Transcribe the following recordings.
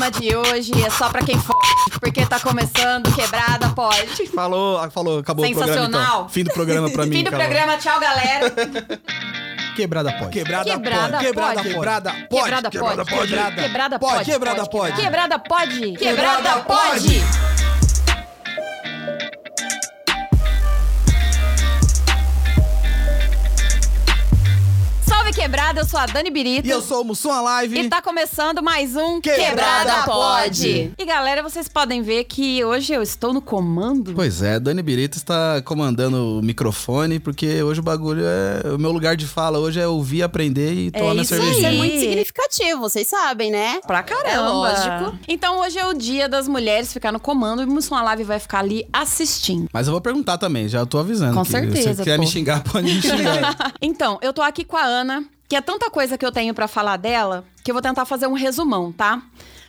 programa de hoje é só pra quem for, porque tá começando Quebrada Pode. Falou, ah, falou, acabou o programa Sensacional. então. Fim do programa pra mim. Fim do acabou. programa, tchau, galera. Quebrada pode. Quebrada, Quebrada pode. Quebrada pode. Quebrada pode. Quebrada pode. Quebrada Quebrada pode. pode. Quebrada pode. Quebrada pode. Quebrada Quebrada pode. Quebrada, eu sou a Dani Birita. E eu sou o Mussum Live. E tá começando mais um Quebrada Pode. E galera, vocês podem ver que hoje eu estou no comando. Pois é, Dani Birita está comandando o microfone, porque hoje o bagulho é. O meu lugar de fala hoje é ouvir, aprender e tomar minha isso cervejinha. Isso é Sim. muito significativo, vocês sabem, né? Pra caramba. É lógico. Então hoje é o dia das mulheres ficar no comando e o Mussum Live vai ficar ali assistindo. Mas eu vou perguntar também, já tô avisando. Com que certeza, Se quer pô. me xingar, pode me xingar. Então, eu tô aqui com a Ana, que é tanta coisa que eu tenho pra falar dela, que eu vou tentar fazer um resumão, tá?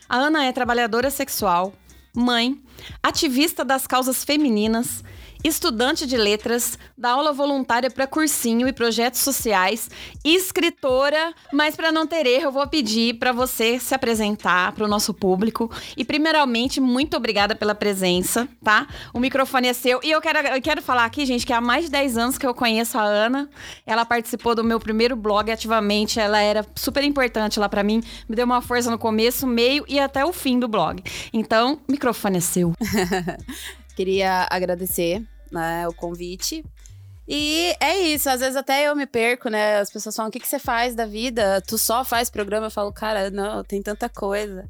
A Ana é trabalhadora sexual, mãe, ativista das causas femininas, estudante de letras, dá aula voluntária para cursinho e projetos sociais, escritora, mas para não ter erro, eu vou pedir para você se apresentar para o nosso público. E primeiramente, muito obrigada pela presença, tá? O microfone é seu. E eu quero, eu quero falar aqui, gente, que há mais de 10 anos que eu conheço a Ana. Ela participou do meu primeiro blog ativamente, ela era super importante lá para mim, me deu uma força no começo, meio e até o fim do blog. Então, o microfone é seu. Queria agradecer né, o convite. E é isso, às vezes até eu me perco, né? As pessoas falam: o que, que você faz da vida? Tu só faz programa? Eu falo, cara, não, tem tanta coisa.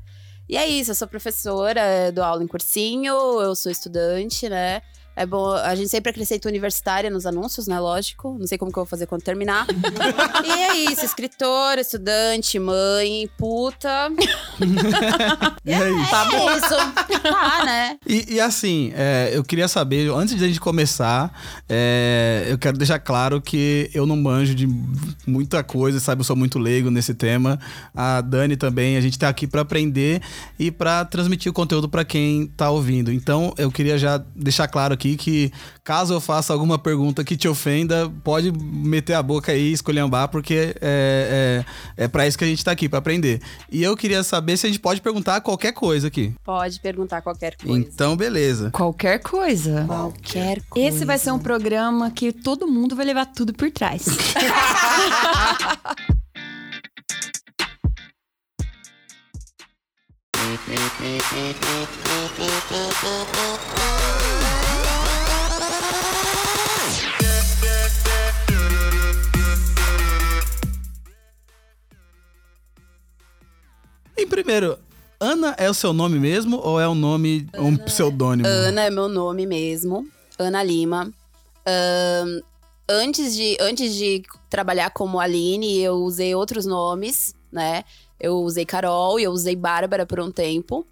E é isso, eu sou professora, dou aula em cursinho, eu sou estudante, né? É bom, a gente sempre acrescenta universitária nos anúncios, né? Lógico. Não sei como que eu vou fazer quando terminar. e é isso, escritora, estudante, mãe, puta. E aí? Tá bom. isso. Tá, né? E, e assim, é, eu queria saber, antes de a gente começar, é, eu quero deixar claro que eu não manjo de muita coisa, sabe? Eu sou muito leigo nesse tema. A Dani também, a gente tá aqui pra aprender e pra transmitir o conteúdo pra quem tá ouvindo. Então, eu queria já deixar claro aqui que caso eu faça alguma pergunta que te ofenda, pode meter a boca aí, escolhambar, porque é, é, é para isso que a gente tá aqui, pra aprender. E eu queria saber se a gente pode perguntar qualquer coisa aqui. Pode perguntar qualquer coisa. Então, beleza. Qualquer coisa. Qualquer coisa. Esse vai ser um programa que todo mundo vai levar tudo por trás. E primeiro, Ana é o seu nome mesmo ou é um nome, um pseudônimo? Ana é meu nome mesmo. Ana Lima. Ahn, antes, de, antes de trabalhar como Aline, eu usei outros nomes, né? Eu usei Carol e eu usei Bárbara por um tempo.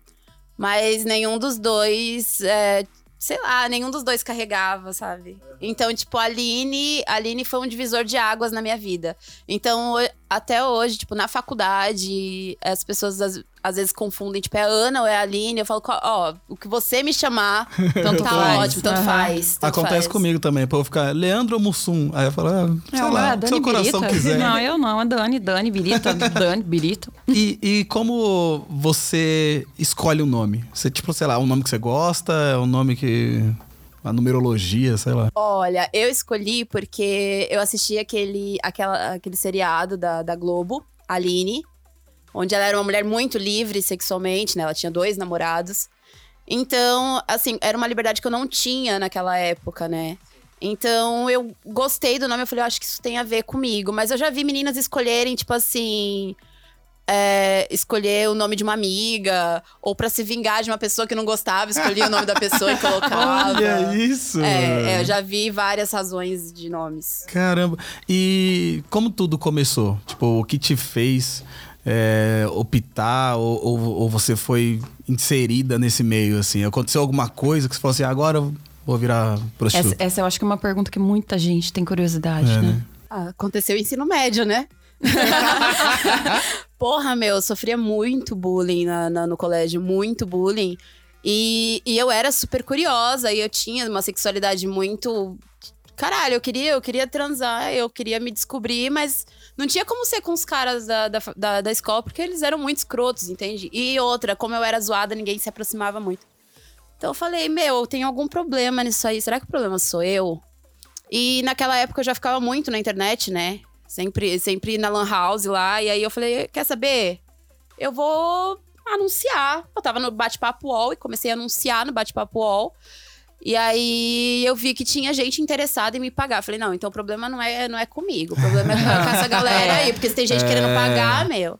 Mas nenhum dos dois, é, sei lá, nenhum dos dois carregava, sabe? Então, tipo, a Aline, a Aline foi um divisor de águas na minha vida. Então, até hoje, tipo, na faculdade, as pessoas às, às vezes confundem, tipo, é Ana ou é a Aline. Eu falo, ó, o que você me chamar, Tanto tá faz. ótimo, tanto Aham. faz. tanto Acontece faz. comigo também, pra eu ficar Leandro ou Mussum. Aí eu falo, ah, sei Não, lá, é o seu coração Birita. quiser. Não, eu não. É Dani, Dani, Birita, Dani, Birito. E, e como você escolhe um nome? Você, tipo, sei lá, um nome que você gosta, é um nome que. A numerologia, sei lá. Olha, eu escolhi porque eu assisti aquele, aquela, aquele seriado da, da Globo, Aline, onde ela era uma mulher muito livre sexualmente, né? Ela tinha dois namorados. Então, assim, era uma liberdade que eu não tinha naquela época, né? Então, eu gostei do nome, eu falei, eu acho que isso tem a ver comigo. Mas eu já vi meninas escolherem, tipo assim. É, escolher o nome de uma amiga, ou pra se vingar de uma pessoa que não gostava, escolhia o nome da pessoa e colocava. Olha isso! É, é, eu já vi várias razões de nomes. Caramba. E como tudo começou? Tipo, o que te fez é, optar ou, ou, ou você foi inserida nesse meio, assim? Aconteceu alguma coisa que você falou assim, agora eu vou virar Essa, prostituta? essa eu acho que é uma pergunta que muita gente tem curiosidade, É, né? né? Ah, aconteceu o ensino médio, né? Porra, meu, eu sofria muito bullying na- na- no colégio, muito bullying. E, e eu era super curiosa e eu tinha uma sexualidade muito caralho, eu queria, eu queria transar, eu queria me descobrir, mas não tinha como ser com os caras da, da, da, da escola, porque eles eram muito escrotos, entende? E outra, como eu era zoada, ninguém se aproximava muito. Então eu falei, meu, tem algum problema nisso aí. Será que o problema sou eu? E naquela época eu já ficava muito na internet, né? Sempre, sempre na Lan House lá. E aí eu falei, quer saber? Eu vou anunciar. Eu tava no bate-papo UOL e comecei a anunciar no bate-papo UOL. E aí eu vi que tinha gente interessada em me pagar. Falei, não, então o problema não é, não é comigo. O problema é com essa galera aí. Porque se tem gente querendo pagar, meu.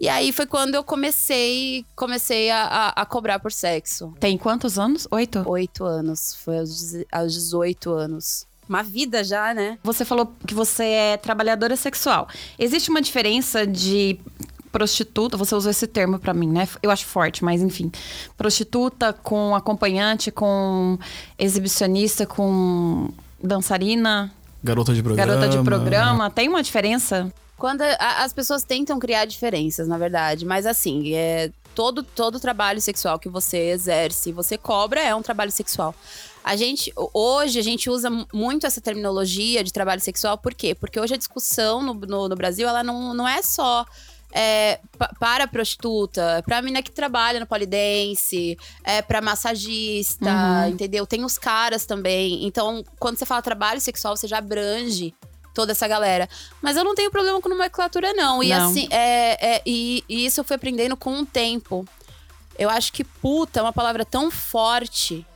E aí foi quando eu comecei, comecei a, a, a cobrar por sexo. Tem quantos anos? Oito? Oito anos. Foi aos, aos 18 anos. Uma vida já, né? Você falou que você é trabalhadora sexual. Existe uma diferença de prostituta, você usou esse termo pra mim, né? Eu acho forte, mas enfim. Prostituta com acompanhante, com exibicionista, com dançarina, Garota de programa. garota de programa. Tem uma diferença? Quando a- as pessoas tentam criar diferenças, na verdade, mas assim, é todo todo trabalho sexual que você exerce, você cobra é um trabalho sexual. A gente hoje a gente usa mu- muito essa terminologia de trabalho sexual, por quê? Porque hoje a discussão no, no, no Brasil ela não, não é só é, pa- para a prostituta, para a mina que trabalha no polidense, é para massagista, entendeu? Tem os caras também. Então, quando você fala trabalho sexual, você já abrange toda essa galera. Mas eu não tenho problema com nomenclatura, não. E Não. assim, é, é- e, e isso eu fui aprendendo com o tempo. Eu acho que puta é uma palavra tão forte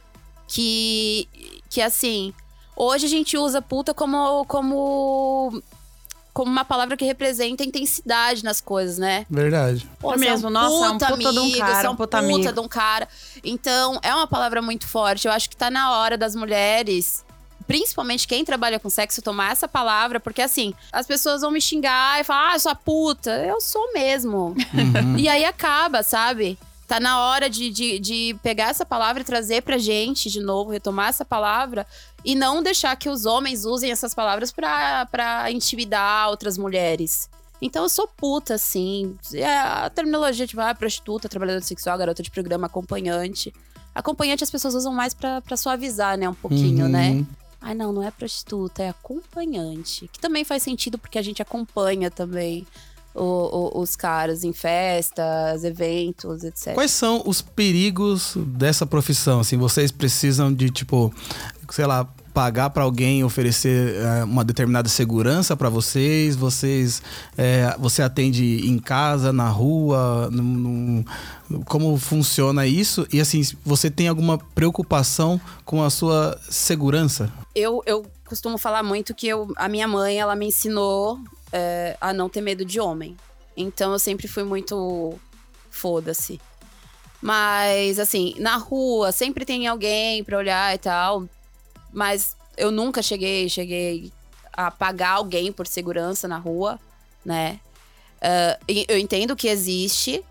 que, que assim, hoje a gente usa puta como, como, como uma palavra que representa intensidade nas coisas, né? Verdade. Pô, É mesmo, nossa, é um puta de um amigo, cara, é um um puta puta, amigo. de um cara. Então, é uma palavra muito forte. Eu acho que tá na hora das mulheres, principalmente quem trabalha com sexo, tomar essa palavra, porque assim, as pessoas vão me xingar e falar, ah, sua puta. Eu sou mesmo. E aí acaba, sabe? Tá na hora de, de, de pegar essa palavra e trazer pra gente de novo, retomar essa palavra e não deixar que os homens usem essas palavras pra, pra intimidar outras mulheres. Então eu sou puta, assim. É a terminologia, tipo, ah, prostituta, trabalhadora sexual, garota de programa, acompanhante. Acompanhante as pessoas usam mais pra, pra suavizar, né? Um pouquinho, Uhum. né? Ai, não, não é prostituta, é acompanhante. Que também faz sentido porque a gente acompanha também o- o- os caras em festas, eventos, etc. Quais são os perigos dessa profissão? Assim, vocês precisam de, tipo, sei lá, pagar pra alguém oferecer eh, uma determinada segurança pra vocês? Vocês, eh, você atende em casa, na rua? num- num- como funciona isso? E assim, você tem alguma preocupação com a sua segurança? Eu, eu costumo falar muito que eu, a minha mãe, ela me ensinou é, a não ter medo de homem. Então eu sempre fui muito foda-se. Mas, assim, na rua sempre tem alguém pra olhar e tal. Mas eu nunca cheguei, cheguei a pagar alguém por segurança na rua, né? E eu entendo que existe,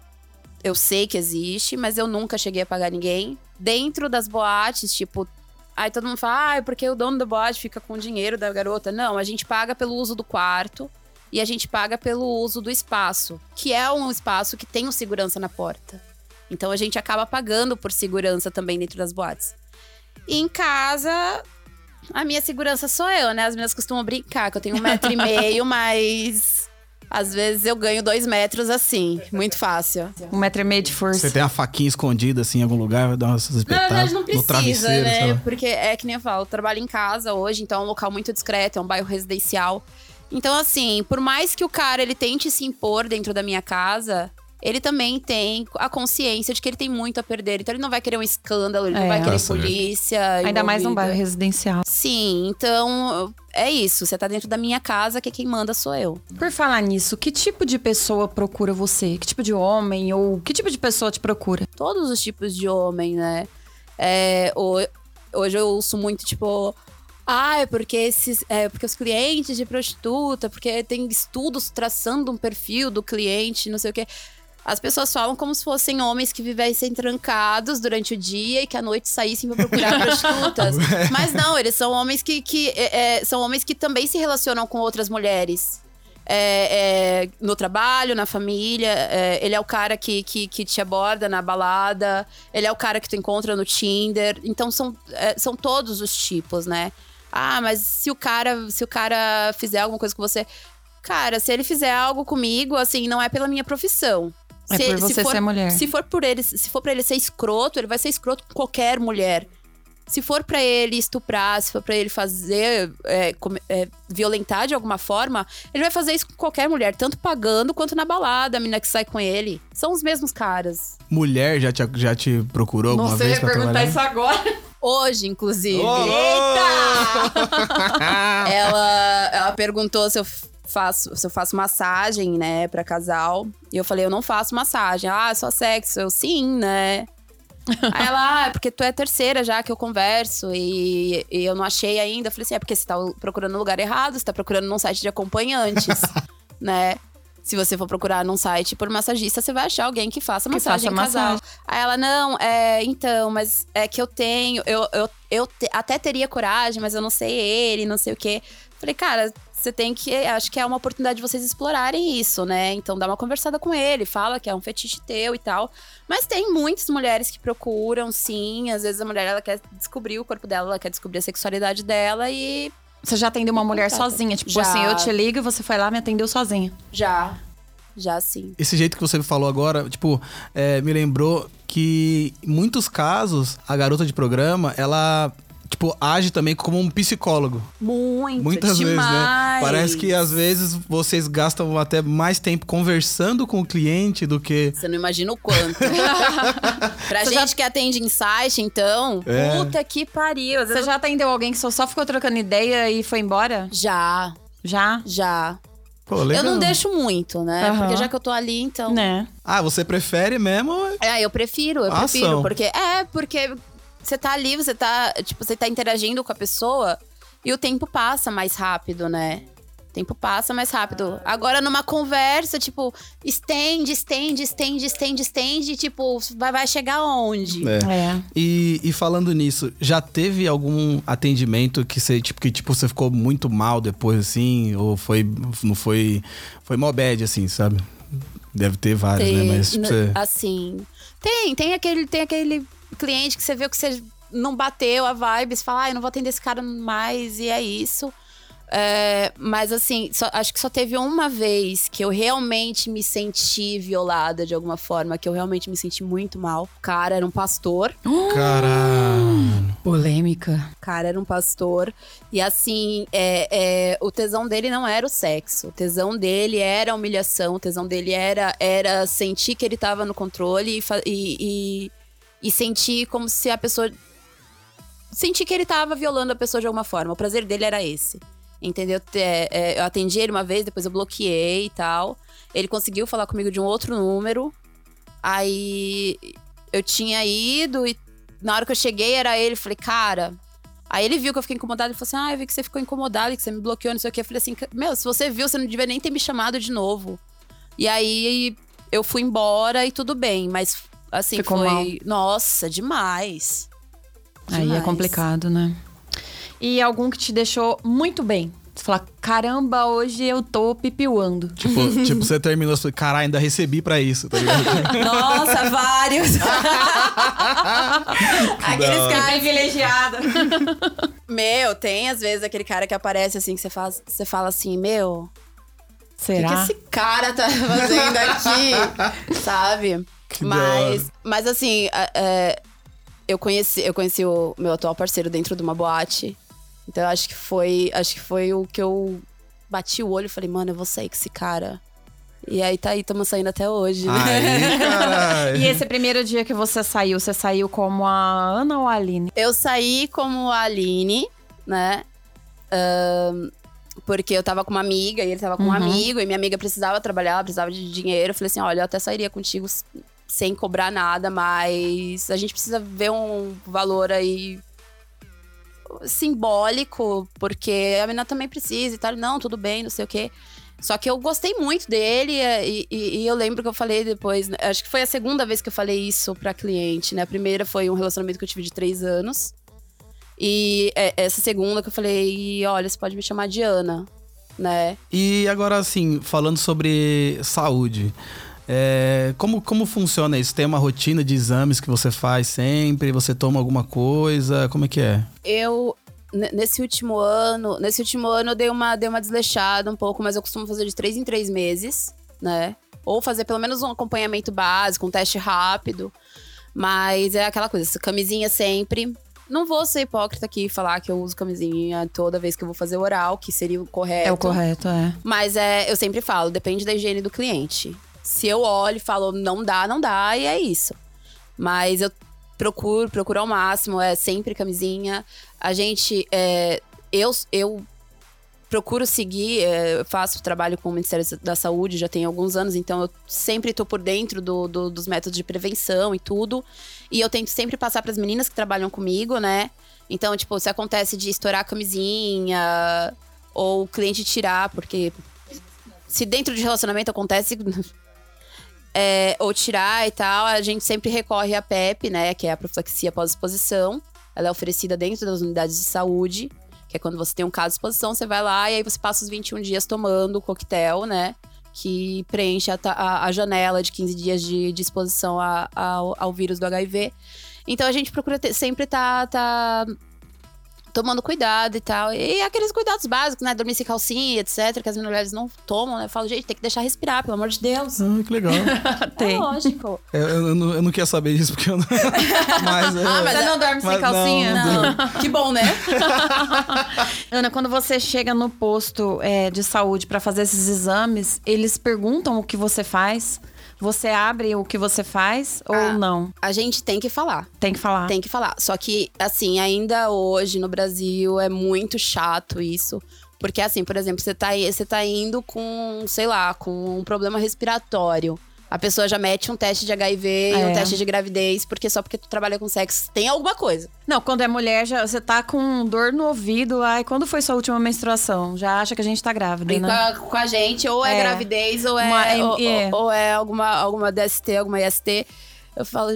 eu sei que existe, mas eu nunca cheguei a pagar ninguém. Dentro das boates, tipo, Aí todo mundo fala, ah, é porque o dono da boate fica com o dinheiro da garota. Não, a gente paga pelo uso do quarto e a gente paga pelo uso do espaço, que é um espaço que tem o segurança na porta. Então a gente acaba pagando por segurança também dentro das boates. E em casa, a minha segurança sou eu, né? As meninas costumam brincar que eu tenho um metro e meio, mas às vezes eu ganho dois metros assim, muito fácil. Um metro e meio de força. Você tem uma faquinha escondida assim em algum lugar, vai dar umas Na espetadas verdade, não no precisa, né? Porque é que nem eu falo, eu trabalho em casa hoje, então é um local muito discreto, é um bairro residencial. Então, assim, por mais que o cara ele tente se impor dentro da minha casa, ele também tem a consciência de que ele tem muito a perder. Então, ele não vai querer um escândalo, ele É. não vai querer Tá certo. polícia. Ainda mais num bairro residencial. Sim, então é isso. Você tá dentro da minha casa, que quem manda sou eu. Por falar nisso, que tipo de pessoa procura você? Que tipo de homem? Ou que tipo de pessoa te procura? todos os tipos de homem, né? É, ho- hoje eu ouço muito, tipo. Ah, é porque esses. É porque os clientes de prostituta, porque tem estudos traçando um perfil do cliente, não sei o quê. As pessoas falam como se fossem homens que vivessem trancados durante o dia e que à noite saíssem pra procurar prostitutas. Mas não, eles são homens que, que é, é, são homens que também se relacionam com outras mulheres. É, é, no trabalho, na família. é, ele é o cara que, que, que te aborda na balada. Ele é o cara que tu encontra no Tinder. Então são, é, são todos os tipos, né? Ah, mas se o cara, se o cara fizer alguma coisa com você, cara, se ele fizer algo comigo, assim, não é pela minha profissão. É se, por você for, ser mulher. Se for por ele, se for para ele ser escroto, ele vai ser escroto com qualquer mulher. Se for pra ele estuprar, se for pra ele fazer é, é, violentar de alguma forma, ele vai fazer isso com qualquer mulher, tanto pagando quanto na balada, a menina que sai com ele. São os mesmos caras. Mulher já te, já te procurou alguma vez pra trabalhar? agora. Hoje, inclusive. Ô, ela, ela perguntou se eu faço, se eu faço massagem, né, pra casal. E eu falei, eu não faço massagem. Ah, só sexo. Eu, sim, né? Aí ela, ah, é porque tu é terceira já que eu converso e, e eu não achei ainda. Eu falei assim, é porque você tá procurando no lugar errado, você tá procurando num site de acompanhantes, né? Se você for procurar num site por massagista, você vai achar alguém que faça Que massagem faça casal. massagem. Aí ela, não, é, então, mas é que eu tenho, eu, eu, eu te- até teria coragem, mas eu não sei ele, não sei o quê. Falei, cara, você tem que. Acho que é uma oportunidade de vocês explorarem isso, né? Então dá uma conversada com ele, fala que é um fetiche teu e tal. Mas tem muitas mulheres que procuram, sim. Às vezes a mulher ela quer descobrir o corpo dela, ela quer descobrir a sexualidade dela e Você já atendeu uma mulher sozinha? Tipo Já. assim, eu te ligo e você foi lá e me atendeu sozinha. já. Já sim. Esse jeito que você falou agora, tipo, é, me lembrou que em muitos casos a garota de programa, ela, tipo, age também como um psicólogo. Muito. Muitas vezes, né? demais. Parece que às vezes vocês gastam até mais tempo conversando com o cliente do que. Você não imagina o quanto. pra Você gente já- que atende em site, então, É. puta que pariu. Você já atendeu alguém que só, só ficou trocando ideia e foi embora? Já, Já? já. Pô, legal. Eu não deixo muito, né? Aham. Porque já que eu tô ali, então. Né? Ah, você prefere mesmo? É, eu prefiro, eu Ação. prefiro. Porque, é, porque você tá ali, você tá, tipo, você tá interagindo com a pessoa e o tempo passa mais rápido, né? O tempo passa mais rápido. Agora, numa conversa, tipo, estende, estende, estende, estende, estende, tipo, vai, vai chegar onde? É. É. E, e falando nisso, já teve algum atendimento que você, tipo, que tipo, você ficou muito mal depois, assim? Ou foi. Não foi. Foi mó bad, assim, sabe? Deve ter vários, né? Mas tipo, você. assim, tem, tem aquele, tem aquele cliente que você viu que você não bateu a vibe, você fala, ah, eu não vou atender esse cara mais, e é isso. É, mas assim, só- acho que só teve uma vez que eu realmente me senti violada de alguma forma, que eu realmente me senti muito mal. O cara era um pastor. Caralho. Polêmica. O cara era um pastor. E assim, é, é, o tesão dele não era o sexo. O tesão dele era a humilhação. O tesão dele era, era sentir que ele tava no controle e, e, e, e sentir como se a pessoa. Sentir que ele tava violando a pessoa de alguma forma. O prazer dele era esse. Entendeu? É, é, eu atendi ele uma vez, depois eu bloqueei e tal. Ele conseguiu falar comigo de um outro número. Aí eu tinha ido e na hora que eu cheguei era ele. Falei, cara, Aí ele viu que eu fiquei incomodada e falou assim: Ah, eu vi que você ficou incomodada, que você me bloqueou, não sei o que. Eu falei assim: Meu, se você viu, você não devia nem ter me chamado de novo. E aí eu fui embora e tudo bem, mas assim, Ficou foi. mal. Nossa, demais. Aí é Demais. complicado, né? E algum que te deixou muito bem. Você fala, caramba, hoje eu tô pipiuando. Tipo, tipo, você terminou, você caralho, ainda recebi pra isso, tá ligado? Nossa, vários. Aqueles caras. privilegiada. Meu, tem às vezes aquele cara que aparece assim, que você, faz, você fala assim: Meu, O que, que Será? esse cara tá fazendo aqui? Sabe? Que mas, mas assim, é, eu conheci, eu conheci o meu atual parceiro dentro de uma boate. Então acho que foi, acho que foi o que eu bati o olho e falei, mano, eu vou sair com esse cara. E aí tá aí, estamos saindo até hoje. né? Aí. E esse primeiro dia que você saiu, você saiu como a Ana ou a Aline? Eu saí como a Aline, né? Ahn, porque eu tava com uma amiga e ele tava com um Uhum. amigo, e minha amiga precisava trabalhar, ela precisava de dinheiro. Eu falei assim: olha, eu até sairia contigo sem cobrar nada, mas a gente precisa ver um valor aí simbólico, porque a menina também precisa e tal. Não, tudo bem, não sei o quê. Só que eu gostei muito dele e, e- e eu lembro que eu falei depois, né, acho que foi a segunda vez que eu falei isso pra cliente, né? A primeira foi um relacionamento que eu tive de três anos. E é, essa segunda que eu falei, olha, você pode me chamar de Ana, né? E agora, assim, falando sobre saúde. É, como, como funciona isso? Tem uma rotina de exames que você faz sempre? Você toma alguma coisa? Como é que é? Eu, ne- nesse último ano, nesse último ano eu dei uma, dei uma desleixada um pouco, mas eu costumo fazer de três em três meses, né? Ou fazer pelo menos um acompanhamento básico, um teste rápido. Mas é aquela coisa, essa camisinha sempre. Não vou ser hipócrita aqui e falar que eu uso camisinha toda vez que eu vou fazer oral, que seria o correto. É o correto, é. Mas é, eu sempre falo, depende da higiene do cliente. Se eu olho e falo, não dá, não dá, e é isso. Mas eu procuro, procuro ao máximo, é sempre camisinha. A gente, é, eu, eu procuro seguir, é, faço trabalho com o Ministério da Saúde já tem alguns anos, então eu sempre tô por dentro do- do- dos métodos de prevenção e tudo. E eu tento sempre passar para as meninas que trabalham comigo, né? Então, tipo, se acontece de estourar a camisinha ou o cliente tirar, porque se dentro de relacionamento acontece é, ou tirar e tal, a gente sempre recorre à PEP, né? Que é a profilaxia pós-exposição. Ela é oferecida dentro das unidades de saúde, que é quando você tem um caso de exposição, você vai lá e aí você passa os 21 dias tomando o coquetel, né? Que preenche a, a- a janela de 15 dias de, de exposição a- ao, ao vírus do HIV. Então a gente procura ter- sempre estar tá, tomando cuidado e tal. E aqueles cuidados básicos, né? Dormir sem calcinha, etc., que as mulheres não tomam, né? Eu falo, gente, tem que deixar respirar, pelo amor de Deus. Ah, que legal. Tem. É lógico. É, eu, eu não, eu não queria saber disso, porque eu não. Mas, é, Ah, mas Você é- não dorme sem mas não, calcinha? não. que bom, né? Ana, quando você chega no posto é, de saúde para fazer esses exames, eles perguntam o que você faz? Você abre o que você faz ou Ah. não? A gente tem que falar. Tem que falar. Tem que falar. Só que, assim, ainda hoje no Brasil é muito chato isso. Porque, assim, por exemplo, você tá, você tá indo com, sei lá, com um problema respiratório. A pessoa já mete um teste de HIV e É. um teste de gravidez, porque só porque tu trabalha com sexo tem alguma coisa. Não, quando é mulher, já, você tá com dor no ouvido. Ai, quando foi sua última menstruação? Já acha que a gente tá grávida, E com, né? a, com a gente, ou é, É. gravidez, ou é, Uma- ou, é. ou- ou é alguma, alguma DST, alguma IST. Eu falo,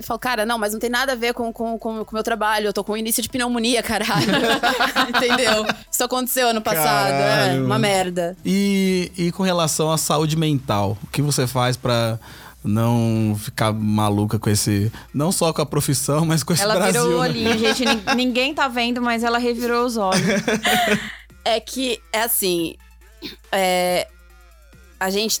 eu falo, cara, não, mas não tem nada a ver com o com, com, com meu trabalho. Eu tô com início de pneumonia, caralho. Entendeu? Isso aconteceu ano passado. É uma merda. E, e com relação à saúde mental, o que você faz pra não ficar maluca com esse. Não só com a profissão, mas com esse Ela Brasil. virou o né? olhinho, gente. nin- Ninguém tá vendo, mas ela revirou os olhos. É que, é assim. é, a gente.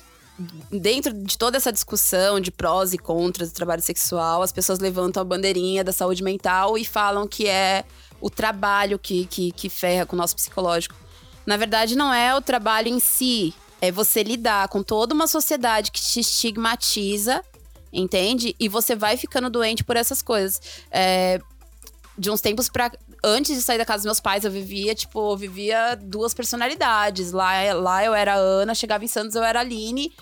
Dentro de toda essa discussão de prós e contras do trabalho sexual, as pessoas levantam a bandeirinha da saúde mental e falam que é o trabalho que, que, que ferra com o nosso psicológico. Na verdade, não é o trabalho em si. É você lidar com toda uma sociedade que te estigmatiza, entende? E você vai ficando doente por essas coisas. É, de uns tempos pra. Antes de sair da casa dos meus pais, eu vivia, tipo, eu vivia duas personalidades. Lá, lá eu era Ana, chegava em Santos, eu era Aline.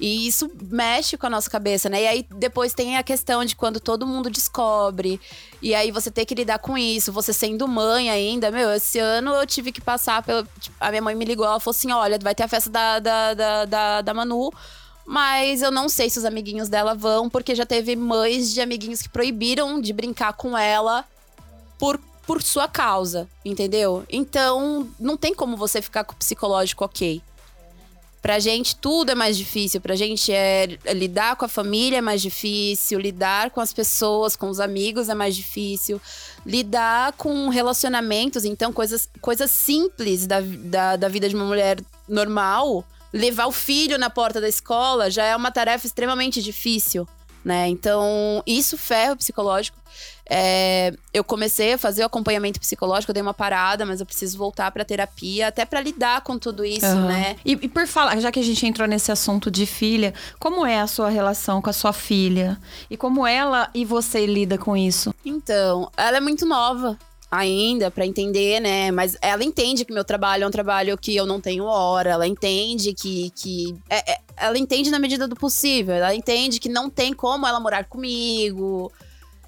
E isso mexe com a nossa cabeça, né? E aí depois tem a questão de quando todo mundo descobre. E aí você ter que lidar com isso, você sendo mãe ainda. Meu, esse ano eu tive que passar pelo. tipo, a minha mãe me ligou, ela falou assim: olha, vai ter a festa da, da, da, da, da Manu. Mas eu não sei se os amiguinhos dela vão, porque já teve mães de amiguinhos que proibiram de brincar com ela por, por sua causa, entendeu? Então, não tem como você ficar com o psicológico ok. Pra gente, tudo é mais difícil. Pra gente, é, lidar com a família é mais difícil. Lidar com as pessoas, com os amigos é mais difícil. Lidar com relacionamentos, então, coisas, coisas simples da, da, da vida de uma mulher normal. Levar o filho na porta da escola já é uma tarefa extremamente difícil, né? Então, isso ferra o psicológico. É, eu comecei a fazer o acompanhamento psicológico, eu dei uma parada, mas eu preciso voltar pra terapia, até pra lidar com tudo isso, Aham. né? E, e por falar, já que a gente entrou nesse assunto de filha, como é a sua relação com a sua filha? E como ela e você lida com isso? Então, ela é muito nova ainda pra entender, né? Mas ela entende que meu trabalho é um trabalho que eu não tenho hora, ela entende que. que é- é- ela entende na medida do possível, ela entende que não tem como ela morar comigo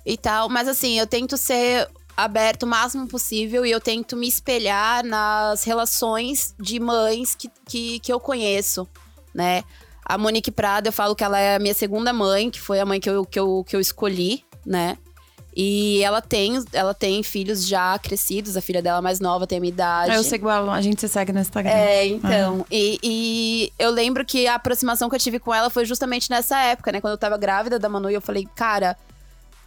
e tal. Mas assim, eu tento ser aberto o máximo possível e eu tento me espelhar nas relações de mães que, que, que eu conheço, né? A Monique Prada, eu falo que ela é a minha segunda mãe, que foi a mãe que eu, que eu, que eu escolhi, né? E ela tem, ela tem filhos já crescidos, a filha dela mais nova tem a minha idade. Eu sei igual a gente se segue no Instagram. É, então. E, e eu lembro que a aproximação que eu tive com ela foi justamente nessa época, né? Quando eu tava grávida da Manu, e eu falei, cara,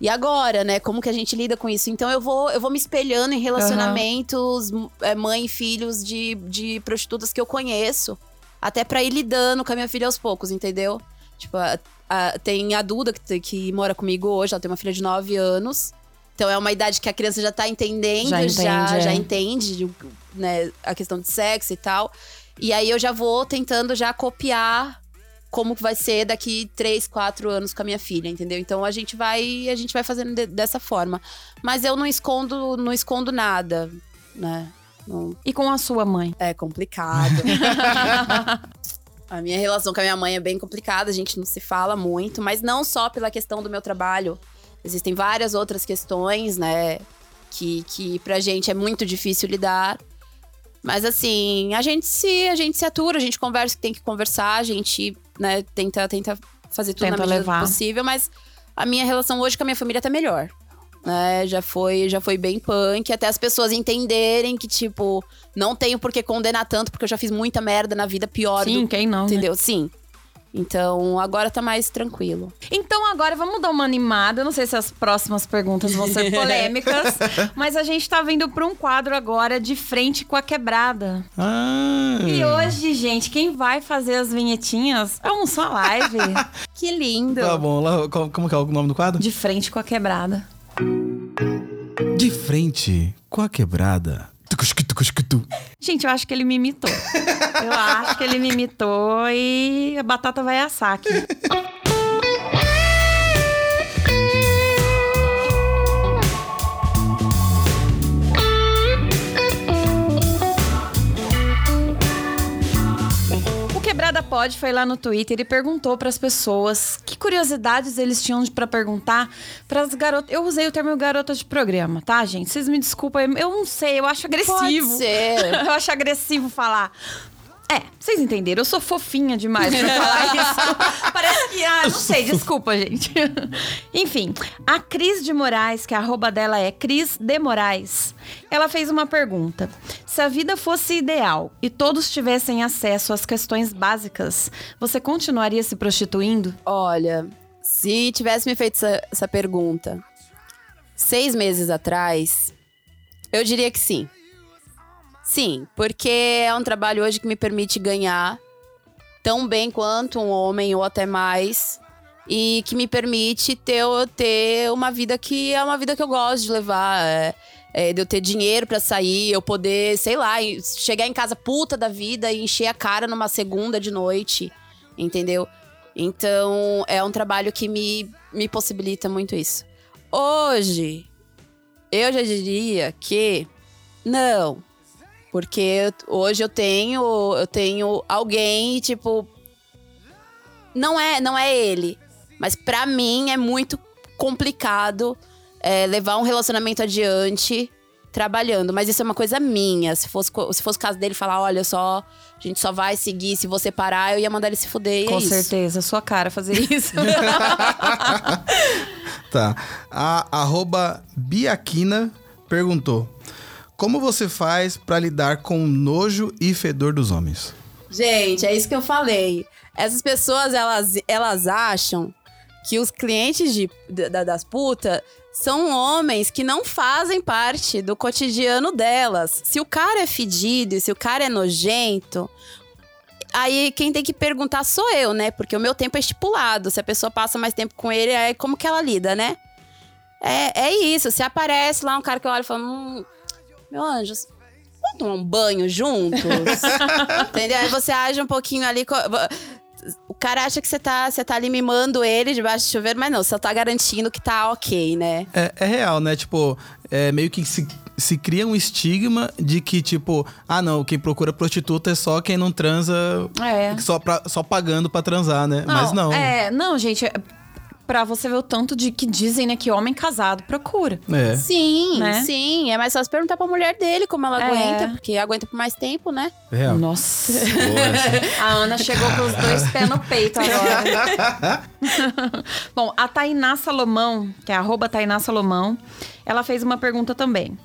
E agora, né? Como que a gente lida com isso? Então eu vou, eu vou me espelhando em relacionamentos, é, mãe e filhos de, de prostitutas que eu conheço. Até pra ir lidando com a minha filha aos poucos, entendeu? Tipo, a- a- tem a Duda que, que mora comigo hoje, ela tem uma filha de 9 anos. Então é uma idade que a criança já tá entendendo, Já já, entende, já, é. entende né, a questão de sexo e tal. E aí eu já vou tentando já copiar como que vai ser daqui três, quatro anos com a minha filha, entendeu? Então a gente vai, a gente vai fazendo de- dessa forma. Mas eu não escondo, não escondo nada, né? Não- E com a sua mãe? é complicado. a minha relação com a minha mãe é bem complicada, a gente não se fala muito, mas não só pela questão do meu trabalho. Existem várias outras questões, né? Que, que pra gente é muito difícil lidar. Mas assim, a gente se, a gente se atura, a gente conversa o que tem que conversar, a gente, né, tenta, tenta fazer tudo Tenta na medida levar. possível, mas a minha relação hoje com a minha família tá melhor. Né, já foi, já foi bem punk, até as pessoas entenderem que, tipo, não tenho por que condenar tanto, porque eu já fiz muita merda na vida pior Sim, do, quem não, né? entendeu? Sim. Então, agora tá mais tranquilo. Então agora vamos dar uma animada. Eu não sei se as próximas perguntas vão ser polêmicas, mas a gente tá vindo pra um quadro agora de frente com a quebrada. Ah, E hoje, gente, quem vai fazer as vinhetinhas é um só live. Que lindo! Tá bom, lá, como, como que é o nome do quadro? De frente com a quebrada. De frente com a quebrada. Gente, eu acho que ele me imitou. Eu acho que ele me imitou e a batata vai assar aqui. Quebrada Pod foi lá no Twitter e perguntou para as pessoas que curiosidades eles tinham para perguntar para as garotas. Eu usei o termo garota de programa, tá, gente? Vocês me desculpem, eu não sei, eu acho agressivo. Pode ser. Eu acho agressivo falar. É, vocês entenderam, eu sou fofinha demais pra falar isso. Parece que, ah, não sei, desculpa, gente. Enfim, a Cris de Moraes, que a arroba dela é Cris de Moraes, ela fez uma pergunta. Se a vida fosse ideal e todos tivessem acesso às questões básicas, você continuaria se prostituindo? Olha, se tivesse me feito essa, essa pergunta seis meses atrás, eu diria que sim. Sim, porque é um trabalho hoje que me permite ganhar tão bem quanto um homem ou até mais. E que me permite ter, ter uma vida que é uma vida que eu gosto de levar. É, é, de eu ter dinheiro pra sair, eu poder, sei lá, chegar em casa puta da vida e encher a cara numa segunda de noite, entendeu? Então, é um trabalho que me, me possibilita muito isso. Hoje, eu já diria que não. Porque hoje eu tenho, eu tenho alguém, tipo. Não é, não é ele. Mas pra mim é muito complicado é, levar um relacionamento adiante trabalhando. Mas isso é uma coisa minha. Se fosse, se fosse o caso dele falar, olha só, a gente só vai seguir, se você parar, eu ia mandar ele se fuder. e Com é isso. certeza, sua cara fazer isso. Tá. A arroba Biaquina perguntou: Como você faz pra lidar com o nojo e fedor dos homens? Gente, é isso que eu falei. Essas pessoas, elas, elas acham que os clientes de, da- das putas são homens que não fazem parte do cotidiano delas. Se o cara é fedido, e se o cara é nojento, aí quem tem que perguntar sou eu, né? Porque o meu tempo é estipulado. Se a pessoa passa mais tempo com ele, é como que ela lida, né? É, é isso. Se aparece lá um cara que olha e fala: hum, meu anjo, vamos tomar um banho juntos? Entendeu? Aí você age um pouquinho ali. co- O cara acha que você tá, você tá ali mimando ele debaixo de chuveiro, mas não, você tá garantindo que tá ok, né? É, é real, né? Tipo, é meio que se, se cria um estigma de que, tipo, ah, não, quem procura prostituta é só quem não transa. É. Só, pra- só pagando pra transar, né? Mas não. É, não, gente, pra você ver o tanto de que dizem, né, que homem casado procura. É. Sim, Né? sim. É mais fácil perguntar pra mulher dele como ela É. aguenta, porque aguenta por mais tempo, né? É. Nossa. Boa. A Ana chegou com os dois pés no peito agora. Bom, a Tainá Salomão, que é arroba Tainá Salomão, ela fez uma pergunta também.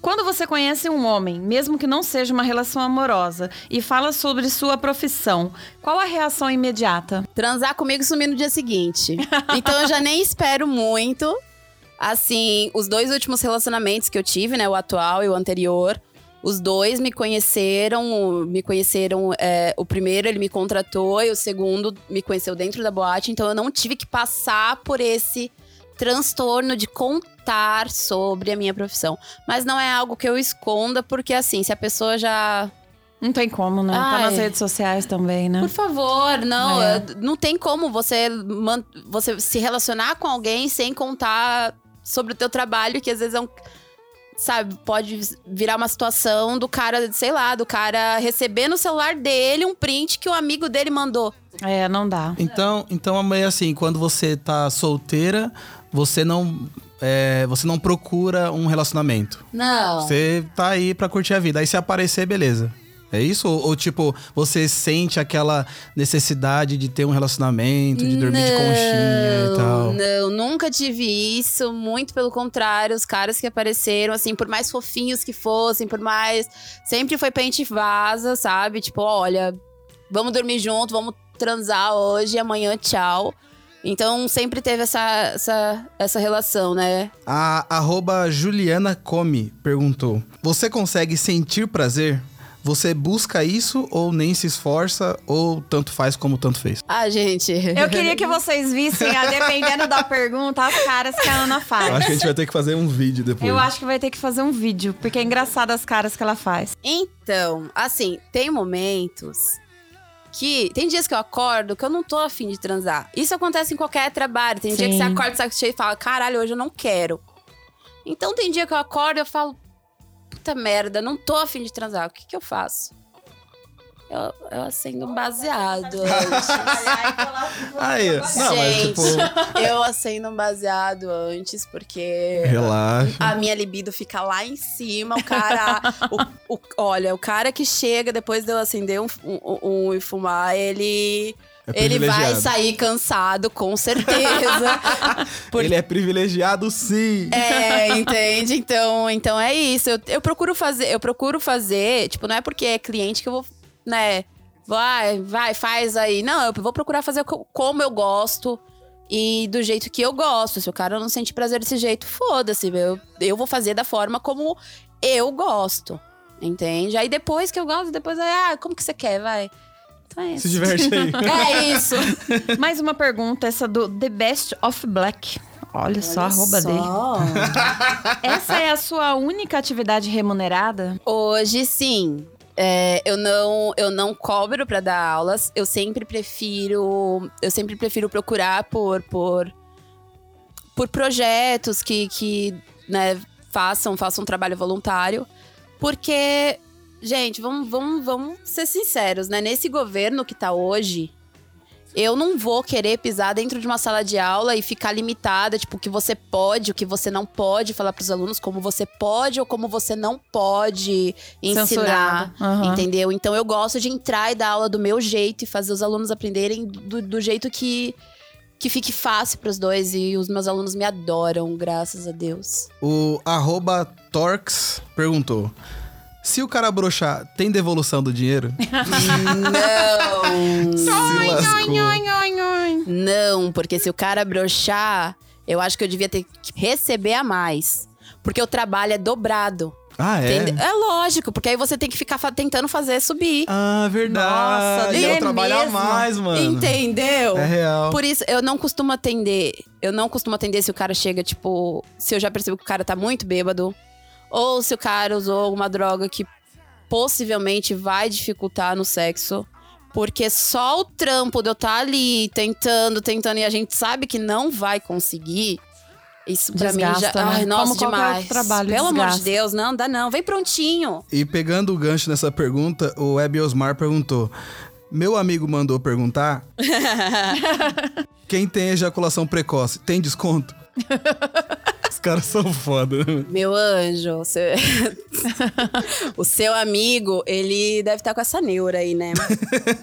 Quando você conhece um homem, mesmo que não seja uma relação amorosa, e fala sobre sua profissão, qual a reação imediata? Transar comigo e sumir no dia seguinte. Então eu já nem espero muito. Assim, os dois últimos relacionamentos que eu tive, né? O atual e o anterior. Os dois me conheceram, me conheceram. é, o primeiro ele me contratou e o segundo me conheceu dentro da boate. Então eu não tive que passar por esse transtorno de contar sobre a minha profissão. Mas não é algo que eu esconda, porque assim, se a pessoa já Não tem como, né? Tá Ai. nas redes sociais também, né? Por favor, não. É. Não tem como você, man- você se relacionar com alguém sem contar sobre o teu trabalho, que às vezes é um. Sabe, pode virar uma situação do cara, sei lá, do cara receber no celular dele um print que o amigo dele mandou. É, não dá. Então, então amanhã assim, quando você tá solteira, você não é, você não procura um relacionamento. Não. Você tá aí pra curtir a vida. Aí se aparecer, beleza. É isso? Ou, ou, tipo, você sente aquela necessidade de ter um relacionamento, de dormir de conchinha e tal? Não, nunca tive isso. Muito pelo contrário, os caras que apareceram, assim, por mais fofinhos que fossem, por mais. Sempre foi pente vaza, sabe? Tipo, olha, vamos dormir junto, vamos transar hoje, amanhã, tchau. Então sempre teve essa, essa, essa relação, né? A arroba Juliana Come perguntou: Você consegue sentir prazer? Você busca isso ou nem se esforça ou tanto faz como tanto fez? Ah, gente. Eu queria que vocês vissem, a dependendo da pergunta, as caras que a Ana faz. Acho que a gente vai ter que fazer um vídeo depois. Eu acho que vai ter que fazer um vídeo, porque é engraçado as caras que ela faz. Então, assim, tem momentos que. Tem dias que eu acordo que eu não tô afim de transar. Isso acontece em qualquer trabalho. Tem dia que Sim. você acorda saco cheio e fala: caralho, hoje eu não quero. Então tem dia que eu acordo e eu falo: puta merda, não tô afim de transar. O que que eu faço? Eu, eu acendo um baseado. antes. Aí, não, mas Gente, tipo, eu acendo um baseado antes, porque relaxa. a minha libido fica lá em cima. O cara. o, o- olha, o cara que chega depois de eu acender um, um, um e fumar, ele. É ele vai privilegiado. sair cansado, com certeza. Por- Ele é privilegiado, sim. É, entende? Então, então é isso. Eu, eu procuro fazer, eu procuro fazer, tipo, não é porque é cliente que eu vou, né? Vai, vai, faz aí. Não, eu vou procurar fazer co- como eu gosto e do jeito que eu gosto. Se o cara não sente prazer desse jeito, foda-se. Eu, eu vou fazer da forma como eu gosto. Entende? Aí depois que eu gosto, depois aí, ah, como que você quer? Vai. Então é Se isso. diverte aí. É isso. Mais uma pergunta, essa do The Best of Black. Olha, só a arroba dele. Essa é a sua única atividade remunerada? Hoje sim. É, eu não eu não cobro pra dar aulas. Eu sempre prefiro eu sempre prefiro procurar por por por projetos que que né, façam façam um trabalho voluntário, porque gente vamos vamos vamos ser sinceros, né? Nesse governo que tá hoje eu não vou querer pisar dentro de uma sala de aula e ficar limitada, tipo, o que você pode, o que você não pode falar pros alunos, como você pode ou como você não pode ensinar. Aham. Entendeu? Então eu gosto de entrar e dar aula do meu jeito e fazer os alunos aprenderem do, do jeito que, que fique fácil pros dois. E os meus alunos me adoram, graças a Deus. O arroba Torx perguntou: Se o cara broxar, tem devolução do dinheiro? Não! Se lascou. Não, porque se o cara broxar, eu acho que eu devia ter que receber a mais. Porque o trabalho é dobrado. Ah, é? entende? É lógico, porque aí você tem que ficar fa- tentando fazer subir. Ah, verdade. Nossa, eu é trabalhar mesmo? mais, mano. Entendeu? É real. Por isso, eu não costumo atender. Eu não costumo atender se o cara chega, tipo, se eu já percebo que o cara tá muito bêbado. Ou se o cara usou alguma droga que possivelmente vai dificultar no sexo. Porque só o trampo de eu estar ali tentando, tentando, e a gente sabe que não vai conseguir. Isso pra mim já. Desgasta, né? Ai, nossa, Como demais. trabalho, Pelo amor de desgasta. Deus, não dá não. Vem prontinho. E pegando o gancho nessa pergunta, o Web Osmar perguntou: Meu amigo mandou perguntar. quem tem ejaculação precoce, tem desconto? Os caras são foda. né? Meu anjo, você- o seu amigo, ele deve estar com essa neura aí, né?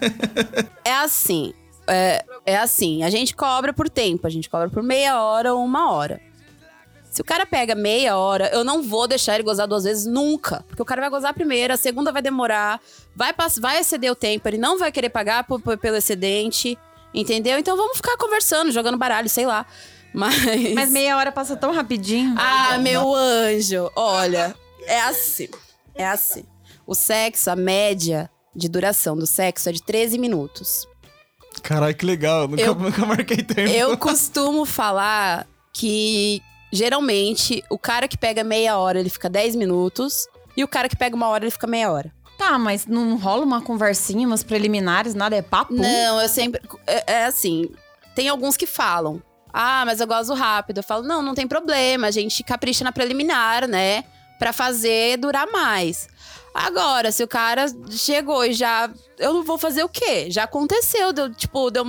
é assim, é, é assim, a gente cobra por tempo, a gente cobra por meia hora ou uma hora. Se o cara pega meia hora, eu não vou deixar ele gozar duas vezes nunca. Porque o cara vai gozar a primeira, a segunda vai demorar, vai, vai exceder o tempo, ele não vai querer pagar por- por- pelo excedente, entendeu? Então vamos ficar conversando, jogando baralho, sei lá. Mas. Mas meia hora passa tão rapidinho. Ah, meu anjo! Olha, é assim. É assim. O sexo, a média de duração do sexo é de 13 minutos. Caralho, que legal. Nunca, Eu- nunca marquei tempo. Eu costumo falar que geralmente o cara que pega meia hora ele fica 10 minutos e o cara que pega uma hora ele fica meia hora. Tá, mas não rola uma conversinha, umas preliminares, nada é papo? Não, eu sempre. É, é assim. Tem alguns que falam. Ah, mas eu gosto rápido. Eu falo, não, não tem problema. A gente capricha na preliminar, né? Pra fazer durar mais. Agora, se o cara chegou e já. Eu não vou fazer o quê? Já aconteceu. Deu, tipo, deu.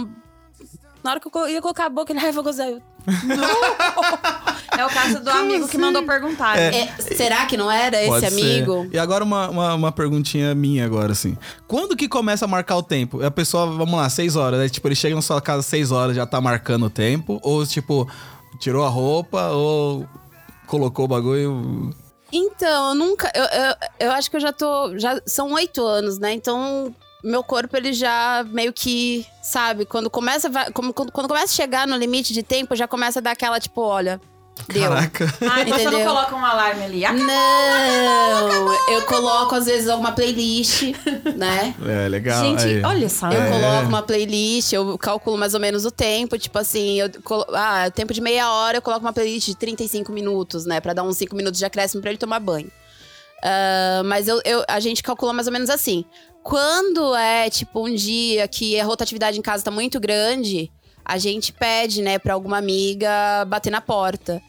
Na hora que eu ia colocar a boca, ele, ai, vou gozar. Eu, É o caso do amigo que mandou perguntar. né? "É, será que não era esse Pode ser. amigo? E agora uma, uma, uma perguntinha minha agora, assim. Quando que começa a marcar o tempo? A pessoa, vamos lá, seis horas, né? Tipo, ele chega na sua casa às seis horas, já tá marcando o tempo? Ou, tipo, tirou a roupa ou colocou o bagulho... Então, eu nunca. Eu, eu, eu acho que eu já tô. Já são oito anos, né? Então, meu corpo, ele já meio que. Sabe? Quando começa, como- quando, quando começa a chegar no limite de tempo, já começa a dar aquela, tipo, olha. Deu. Caraca. Ah, então você não Entendeu? coloca um alarme ali. Ah, Não! eu coloco, às vezes, alguma playlist, né? É, legal. Gente, aí. olha só. Eu É. coloco uma playlist, eu calculo mais ou menos o tempo. Tipo assim, eu colo- ah, tempo de meia hora, eu coloco uma playlist de 35 minutos, né? Pra dar uns 5 minutos de acréscimo pra ele tomar banho. Ah, mas eu, eu- a gente calcula mais ou menos assim. Quando é, tipo, um dia que a rotatividade em casa tá muito grande, a gente pede, né, pra alguma amiga bater na porta.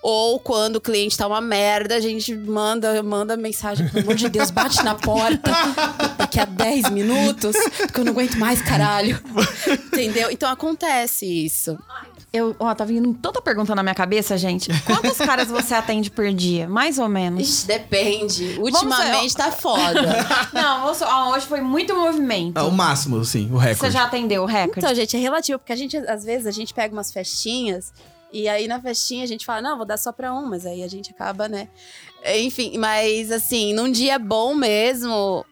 Ou quando o cliente tá uma merda, a gente manda, manda mensagem, pelo amor de Deus, bate na porta daqui a 10 minutos, porque eu não aguento mais, caralho. Entendeu? Então acontece isso. Eu, ó, tá vindo tanta pergunta na minha cabeça, gente. Quantos caras você atende por dia? Mais ou menos. Ixi, depende. Ultimamente tá foda. Não, vamos- ó, hoje foi muito movimento. Ah, o máximo, sim, o recorde. Você já atendeu o recorde? Então, gente, é relativo, porque a gente, às vezes, a gente pega umas festinhas e aí na festinha a gente fala, não, vou dar só pra um, mas aí a gente acaba, né? Enfim, mas assim, num dia bom mesmo,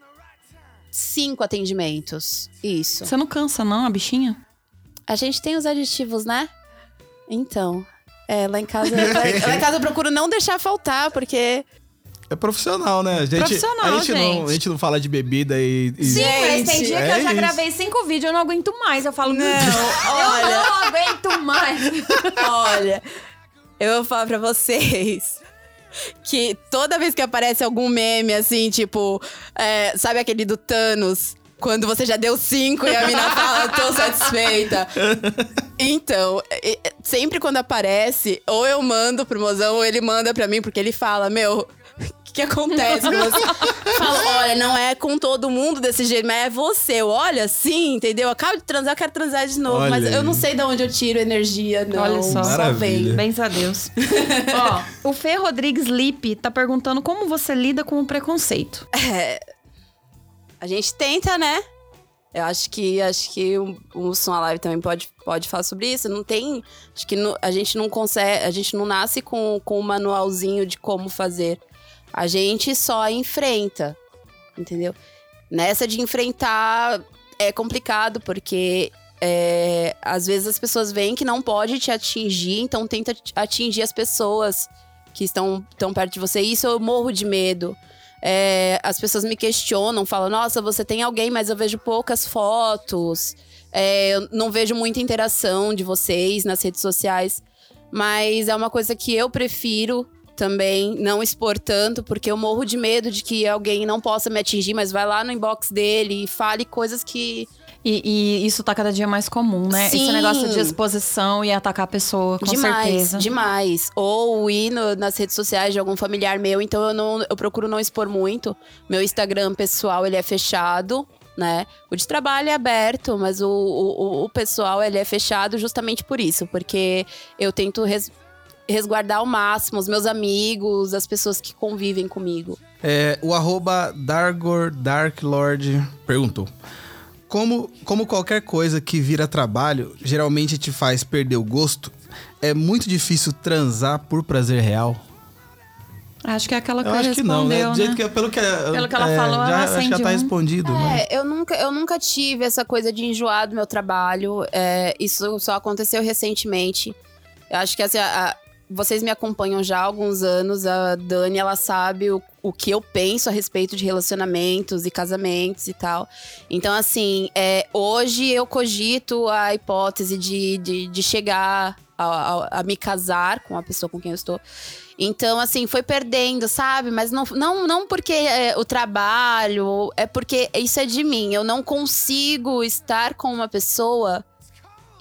cinco atendimentos. Isso. Você não cansa, não, a bichinha? A gente tem os aditivos, né? Então. É, lá em casa. lá, lá em casa eu procuro não deixar faltar, porque. É profissional, né? A gente, Profissional, a gente, Não, gente. a gente não fala de bebida e... e- Sim, mas Gente, tem dia que é eu já isso. gravei cinco vídeos eu não aguento mais. Eu falo, não, olha. eu não aguento mais. Olha, eu vou falar pra vocês. Que toda vez que aparece algum meme assim, tipo, é, sabe aquele do Thanos? Quando você já deu cinco e a mina fala, tô satisfeita. Então, sempre quando aparece, ou eu mando pro mozão, ou ele manda pra mim, porque ele fala, meu, o que, acontece com você? Fala, olha, não é com todo mundo desse jeito, mas é você. Eu, Olha, sim, entendeu? Eu acabo de transar, eu quero transar de novo. Olha mas aí. eu não sei de onde eu tiro energia, não. Olha só. Só Maravilha. vem. Bens a Deus. Ó, o Fê Rodrigues Lipe tá perguntando como você lida com o preconceito. A gente tenta, né? Eu acho que acho que o, o Som Live também pode, pode falar sobre isso. Não tem. Acho que não- a gente não consegue. A gente não nasce com, com um manualzinho de como fazer. A gente só enfrenta. Entendeu? Nessa de enfrentar é complicado, porque é, às vezes as pessoas veem que não pode te atingir, então tenta atingir as pessoas que estão tão perto de você. Isso eu morro de medo. É, as pessoas me questionam, falam: Nossa, você tem alguém, mas eu vejo poucas fotos. É, eu não vejo muita interação de vocês nas redes sociais. Mas é uma coisa que eu prefiro também não expor tanto, porque eu morro de medo de que alguém não possa me atingir, mas vai lá no inbox dele e fale coisas que. E, e isso tá cada dia mais comum, né? Esse Sim. negócio de exposição e atacar a pessoa, com demais, certeza. demais. Ou ir no- nas redes sociais de algum familiar meu, então eu não eu procuro não expor muito. Meu Instagram pessoal, ele é fechado, né? O de trabalho é aberto, mas o, o, o pessoal, ele é fechado justamente por isso, porque eu tento res- resguardar ao máximo os meus amigos, as pessoas que convivem comigo. É, o arroba Dargor Dark Lord perguntou. Como, como qualquer coisa que vira trabalho geralmente te faz perder o gosto, é muito difícil transar por prazer real? Acho que é aquela que Eu acho que não, né? Do jeito né? que, pelo que, Pelo que ela falou, já, ela acho que já tá um. respondido, né? É, eu nunca, eu nunca tive essa coisa de enjoar do meu trabalho. É, isso só aconteceu recentemente. Eu acho que assim, a- a- vocês me acompanham já há alguns anos. A Dani, ela sabe o, o que eu penso a respeito de relacionamentos e casamentos e tal. Então, assim, é, hoje eu cogito a hipótese de, de, de chegar a, a- a me casar com a pessoa com quem eu estou. Então, assim, foi perdendo, sabe? Mas não, não, não porque é, o trabalho, é porque isso é de mim. Eu não consigo estar com uma pessoa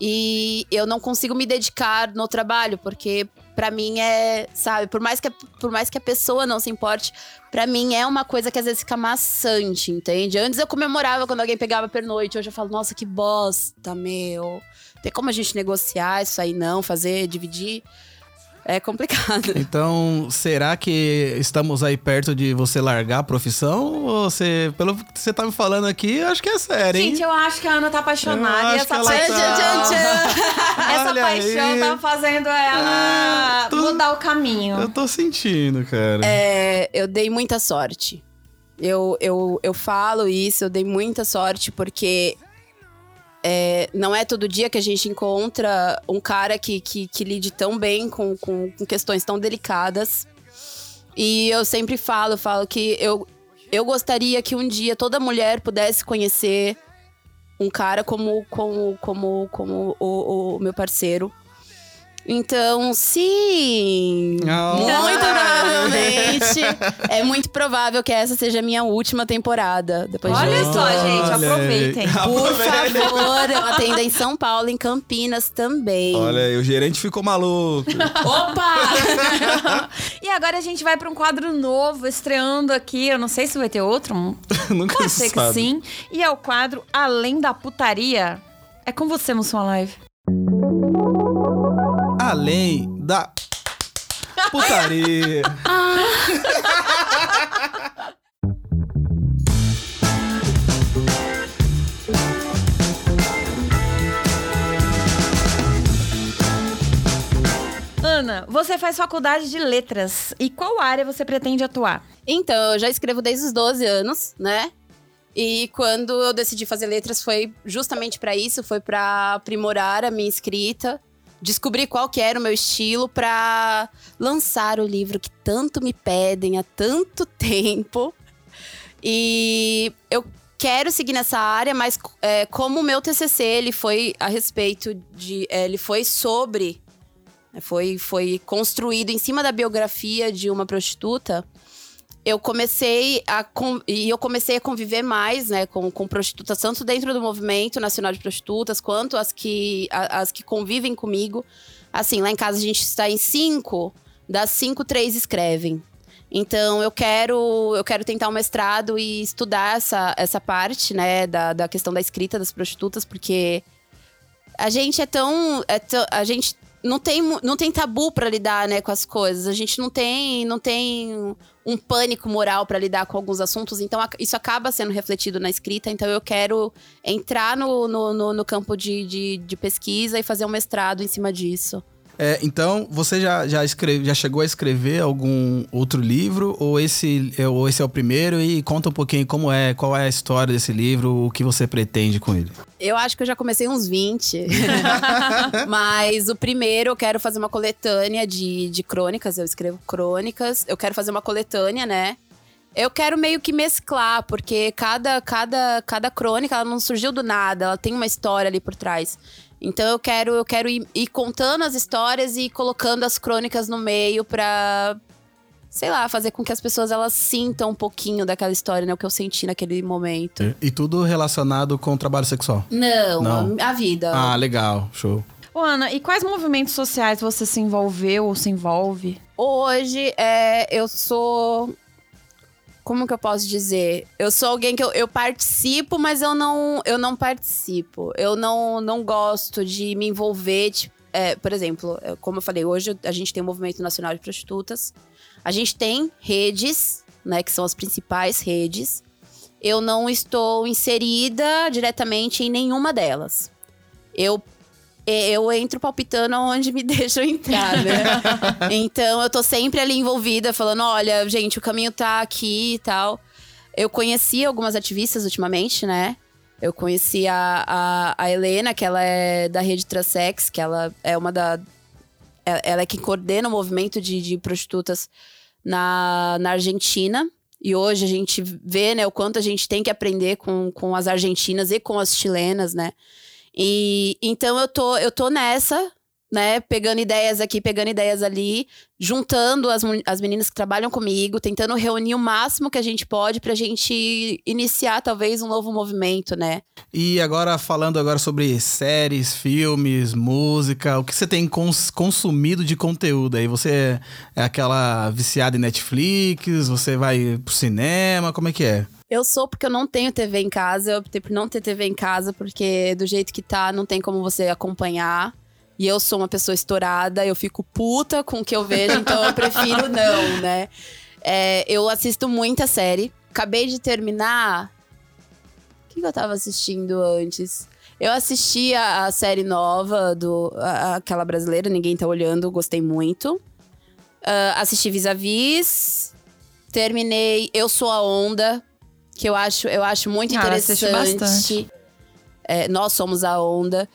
e eu não consigo me dedicar no trabalho, porque pra mim é, sabe, por mais que a, por mais que a pessoa não se importe, pra mim é uma coisa que às vezes fica maçante, entende? Antes eu comemorava quando alguém pegava pernoite, hoje eu falo, nossa, que bosta, meu. Tem como a gente negociar isso aí não, fazer, dividir? É complicado. Então, será que estamos aí perto de você largar a profissão? Ou você, pelo que você tá me falando aqui, eu acho que é sério, hein? Gente, eu acho que a Ana tá Eu apaixonada. E essa paixão, tá- Tchan, tchan, tchan. essa paixão aí. tá fazendo ela Ah, tô- mudar o caminho. Eu tô sentindo, cara. É, eu dei muita sorte. Eu, eu, eu falo isso, eu dei muita sorte porque é, não é todo dia que a gente encontra um cara que, que, que lide tão bem com, com, com questões tão delicadas. E eu sempre falo, falo que eu, eu gostaria que um dia toda mulher pudesse conhecer um cara como, como, como, como o, o meu parceiro. Então, sim. Ah. Muito provavelmente. é muito provável que essa seja a minha última temporada. Depois Olha disso. só, gente, Olha aproveitem. Por favor, eu atendo em São Paulo, em Campinas também. Olha aí, o gerente ficou maluco. Opa! E agora a gente vai pra um quadro novo, estreando aqui. Eu não sei se vai ter outro. Nunca Pode se ser sabe. que sim. E é o quadro Além da Putaria. É com você, Moção Live. Além da putaria. Ana, você faz faculdade de letras. E qual área você pretende atuar? Então, eu já escrevo desde os 12 anos, né? E quando eu decidi fazer letras foi justamente pra isso, foi pra aprimorar a minha escrita, descobrir qual que era o meu estilo pra lançar o livro que tanto me pedem há tanto tempo. E eu quero seguir nessa área, mas é, como o meu TCC ele foi a respeito de, é, ele foi sobre, né, foi foi construído em cima da biografia de uma prostituta eu comecei a e eu comecei a conviver mais, né, com, com prostitutas tanto dentro do movimento nacional de prostitutas quanto as que a- as que convivem comigo. Assim, lá em casa a gente está em cinco, das cinco três escrevem. Então eu quero eu quero tentar um mestrado e estudar essa, essa parte, né, da, da questão da escrita das prostitutas, porque a gente é tão, é tão- a gente não tem, não tem tabu pra lidar, né, com as coisas. A gente não tem, não tem um pânico moral pra lidar com alguns assuntos. Então, isso acaba sendo refletido na escrita. Então, eu quero entrar no, no, no- no campo de, de, de pesquisa e fazer um mestrado em cima disso. É, então, você já, já, escreve, já chegou a escrever algum outro livro? Ou esse, é- ou esse é o primeiro? E conta um pouquinho como é, qual é a história desse livro, o que você pretende com ele. Eu acho que eu já comecei uns 20. Mas o primeiro eu quero fazer uma coletânea de, de crônicas. Eu escrevo crônicas. Eu quero fazer uma coletânea, né? Eu quero meio que mesclar, porque cada, cada, cada crônica ela não surgiu do nada, ela tem uma história ali por trás. Então eu quero, eu quero ir, ir contando as histórias e colocando as crônicas no meio pra, sei lá, fazer com que as pessoas elas sintam um pouquinho daquela história, né? O que eu senti naquele momento. E tudo relacionado com o trabalho sexual. Não, Não. A, a vida. Ah, legal, show. Ô, Ana, e quais movimentos sociais você se envolveu ou se envolve? Hoje, é, eu sou. Como que eu posso dizer? Eu sou alguém que eu, eu participo, mas eu não, eu não participo. Eu não, não gosto de me envolver. tipo, é, por exemplo, como eu falei, hoje a gente tem o Movimento Nacional de Prostitutas. A gente tem redes, né, que são as principais redes. Eu não estou inserida diretamente em nenhuma delas. Eu eu entro palpitando onde me deixam entrar, né? então eu tô sempre ali envolvida, falando: olha, gente, o caminho tá aqui e tal. Eu conheci algumas ativistas ultimamente, né? Eu conheci a, a, a Helena, que ela é da rede Transex, que ela é uma da. é- ela é quem coordena o movimento de, de prostitutas na, na Argentina. E hoje a gente vê, né, o quanto a gente tem que aprender com, com as argentinas e com as chilenas, né? E então eu tô, eu tô nessa, né, pegando ideias aqui, pegando ideias ali, juntando as, as meninas que trabalham comigo, tentando reunir o máximo que a gente pode pra gente iniciar talvez um novo movimento, né? E agora, falando agora sobre séries, filmes, música, o que você tem cons- consumido de conteúdo aí? Você é aquela viciada em Netflix? Você vai pro cinema? Como é que é? Eu sou porque eu não tenho TV em casa, eu optei por não ter TV em casa, porque do jeito que tá, não tem como você acompanhar. E eu sou uma pessoa estourada, eu fico puta com o que eu vejo, então eu prefiro não, né? É, eu assisto muita série. Acabei de terminar. O que, que eu tava assistindo antes? Eu assisti a, a série nova do. a- aquela brasileira, Ninguém Tá Olhando, gostei muito. Ah, assisti Vis-a-Vis. Terminei Eu Sou a Onda, que eu acho, eu acho muito Ah, interessante. É, nós somos a onda.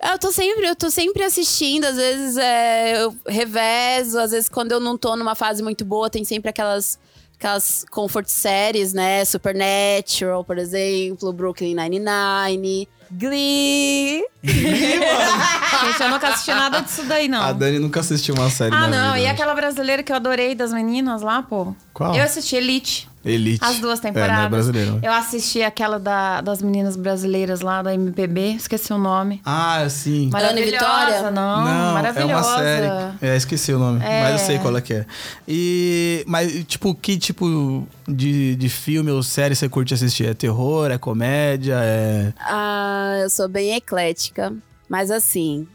Eu tô sempre, eu tô sempre assistindo, às vezes é, eu revezo, às vezes quando eu não tô numa fase muito boa, tem sempre aquelas, aquelas comfort séries, né? Supernatural, por exemplo, Brooklyn Nine-Nine, Glee. Gente, eu nunca assisti nada disso daí, não. A Dani nunca assistiu uma série Ah, na não. vida, E aquela brasileira que eu adorei das meninas lá, pô. Qual? Eu assisti Elite. Elite. As duas É, não é temporadas. brasileiro. Eu assisti aquela da- das meninas brasileiras lá da MPB, esqueci o nome. Ah, sim. Ana Vitória? Não, Não, maravilhosa. é uma série. É, esqueci o nome, É. mas eu sei qual é que é. E, mas, tipo, que tipo de, de filme ou série você curte assistir? É terror, é comédia, é... Ah, eu sou bem eclética, mas assim,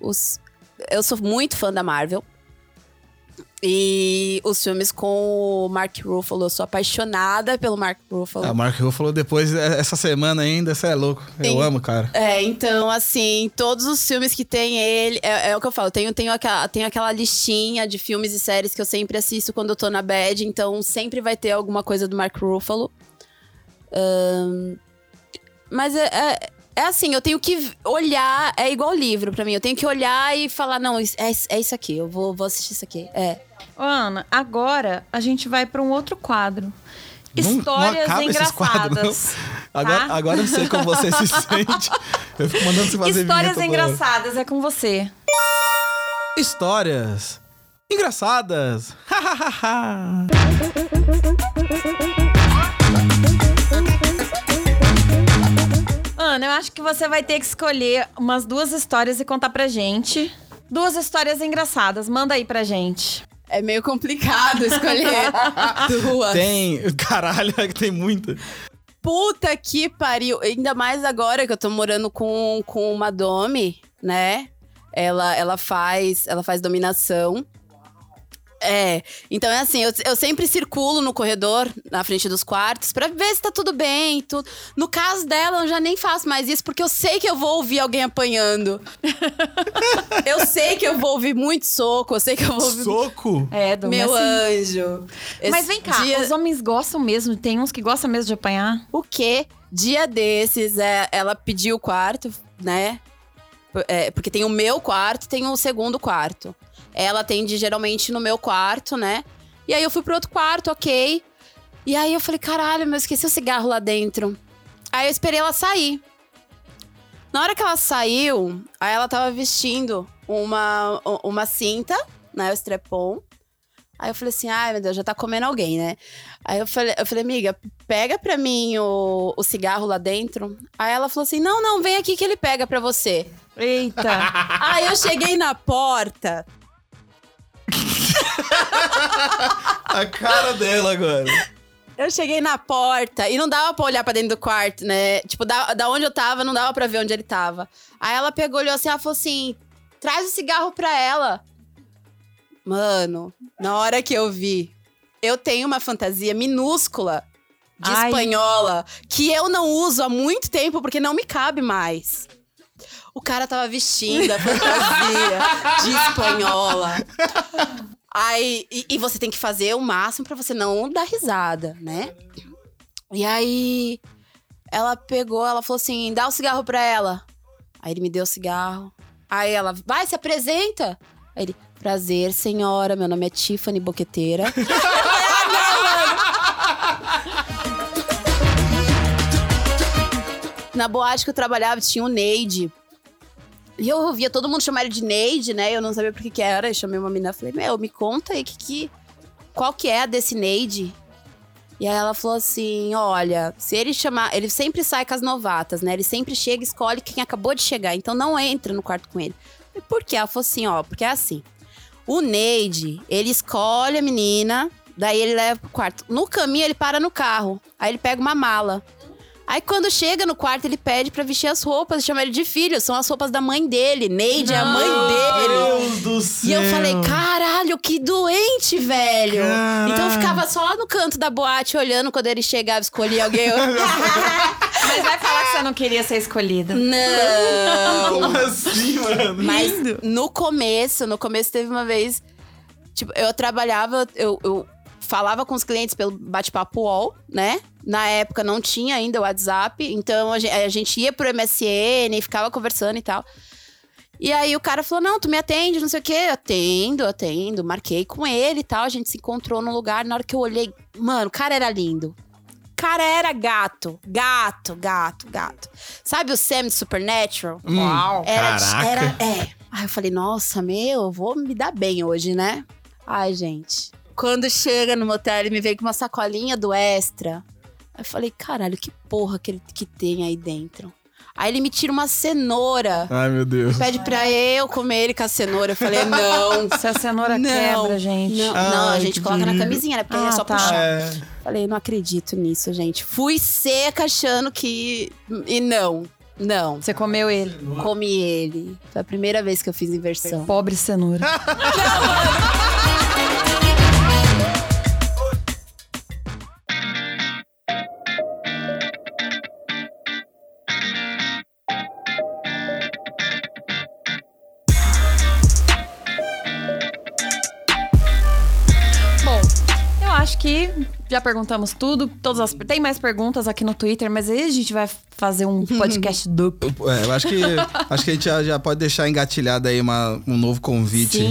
os, eu sou muito fã da Marvel. E os filmes com o Mark Ruffalo, eu sou apaixonada pelo Mark Ruffalo. A Mark Ruffalo depois, é, essa semana ainda, você é louco. Eu Sim. amo, cara. É, então, assim, todos os filmes que tem ele, é, é o que eu falo, tenho, tenho, aquela, tenho aquela listinha de filmes e séries que eu sempre assisto quando eu tô na bad, então sempre vai ter alguma coisa do Mark Ruffalo. Ahn, mas é, é, é assim, eu tenho que olhar, é igual livro pra mim, eu tenho que olhar e falar, não, isso- é, é isso aqui, eu vou, vou assistir isso aqui. É. Ô, Ana, agora a gente vai pra um outro quadro. Não- não Histórias quadros, não. engraçadas. Agora, tá? agora eu sei como você se sente. Eu fico mandando você fazer Histórias engraçadas, é com você. Histórias engraçadas. Ana, eu acho que você vai ter que escolher umas duas histórias e contar pra gente. Duas histórias engraçadas, manda aí pra gente. É meio complicado escolher duas. tem. Caralho, é que tem muita. Puta que pariu. Ainda mais agora que eu tô morando com, com uma Domi, né? Ela, ela faz ela faz dominação. É, então é assim, eu, eu sempre circulo no corredor, na frente dos quartos, pra ver se tá tudo bem. Tudo. No caso dela, eu já nem faço mais isso, porque eu sei que eu vou ouvir alguém apanhando. eu sei que eu vou ouvir muito soco, eu sei que eu vou ouvir. Soco? É, Dom, Meu assim. anjo. Mas Esse vem cá, dia- os homens gostam mesmo, tem uns que gostam mesmo de apanhar. O quê? Dia desses, é, ela pediu o quarto, né? É, porque tem o meu quarto e tem o segundo quarto. Ela atende geralmente no meu quarto, né? E aí eu fui pro outro quarto, ok. E aí eu falei, caralho, mas eu esqueci o cigarro lá dentro. Aí eu esperei ela sair. Na hora que ela saiu, aí ela tava vestindo uma, uma cinta, né? O strepon. Aí eu falei assim, ai meu Deus, já tá comendo alguém, né? Aí eu falei, eu falei, amiga, pega pra mim o, o cigarro lá dentro. Aí ela falou assim: não, não, vem aqui que ele pega pra você. Eita. Aí eu cheguei na porta. A cara dela agora. Eu cheguei na porta e não dava pra olhar pra dentro do quarto, né? Tipo, da, da onde eu tava, não dava pra ver onde ele tava. Aí ela pegou, olhou assim, ela falou assim: traz o cigarro pra ela. Mano, na hora que eu vi, eu tenho uma fantasia minúscula de Ai. espanhola que eu não uso há muito tempo porque não me cabe mais. O cara tava vestindo a fantasia de espanhola. Aí, e, e você tem que fazer o máximo pra você não dar risada, né? E aí, ela pegou, ela falou assim: dá o cigarro pra ela. Aí ele me deu o cigarro. Aí ela, vai, se apresenta. Aí ele, prazer, senhora, meu nome é Tiffany Boqueteira. Na boate que eu trabalhava tinha o Neide. E eu ouvia todo mundo chamar ele de Neide, né? Eu não sabia por que que era. Eu chamei uma menina e falei, meu, me conta aí que, que, qual que é a desse Neide. E aí ela falou assim: olha, se ele chamar. Ele sempre sai com as novatas, né? Ele sempre chega e escolhe quem acabou de chegar. Então não entra no quarto com ele. E por quê? Ela falou assim: ó, porque é assim. O Neide, ele escolhe a menina, daí ele leva pro quarto. No caminho, ele para no carro. Aí ele pega uma mala. Aí quando chega no quarto, ele pede pra vestir as roupas, chama ele de filho. São as roupas da mãe dele. Neide é a mãe dele. Deus do céu. E eu falei, caralho, que doente, velho. Caralho. Então eu ficava só no canto da boate olhando quando ele chegava, escolhia alguém. Mas vai falar que você não queria ser escolhida. Não. Como assim, mano? Mas no começo, no começo teve uma vez. Tipo, eu trabalhava, eu, eu falava com os clientes pelo bate-papo UOL, né? Na época não tinha ainda o WhatsApp, então a gen- a gente ia pro MSN e ficava conversando e tal. E aí o cara falou: Não, tu me atende, não sei o quê. Atendo, atendo. Marquei com ele e tal. A gente se encontrou num lugar. Na hora que eu olhei, mano, o cara era lindo. O cara era gato. Gato, gato, gato. Sabe o Sam de Supernatural? Uau. Era, Caraca. era, é. Aí eu falei, nossa, meu, eu vou me dar bem hoje, né? Ai, gente. Quando chega no motel, ele me veio com uma sacolinha do extra. Aí eu falei, caralho, que porra que ele que tem aí dentro. Aí ele me tira uma cenoura. Ai, meu Deus. Pede pra eu comer ele com a cenoura. Eu falei, não. Se a cenoura Não, quebra, gente. Não, não, a Ai, gente coloca na terrível. camisinha, né? Porque Ah, é só tá. puxar. É. Falei, não acredito nisso, gente. Fui seca achando que. E não, não. Você comeu ele. Comi ele. Foi a primeira vez que eu fiz inversão. Pobre cenoura. Bom, acho que já perguntamos tudo. Todas as... Tem mais perguntas aqui no Twitter, mas aí a gente vai fazer um podcast duplo. É, eu acho que, acho que a gente já, já pode deixar engatilhado aí uma, um novo convite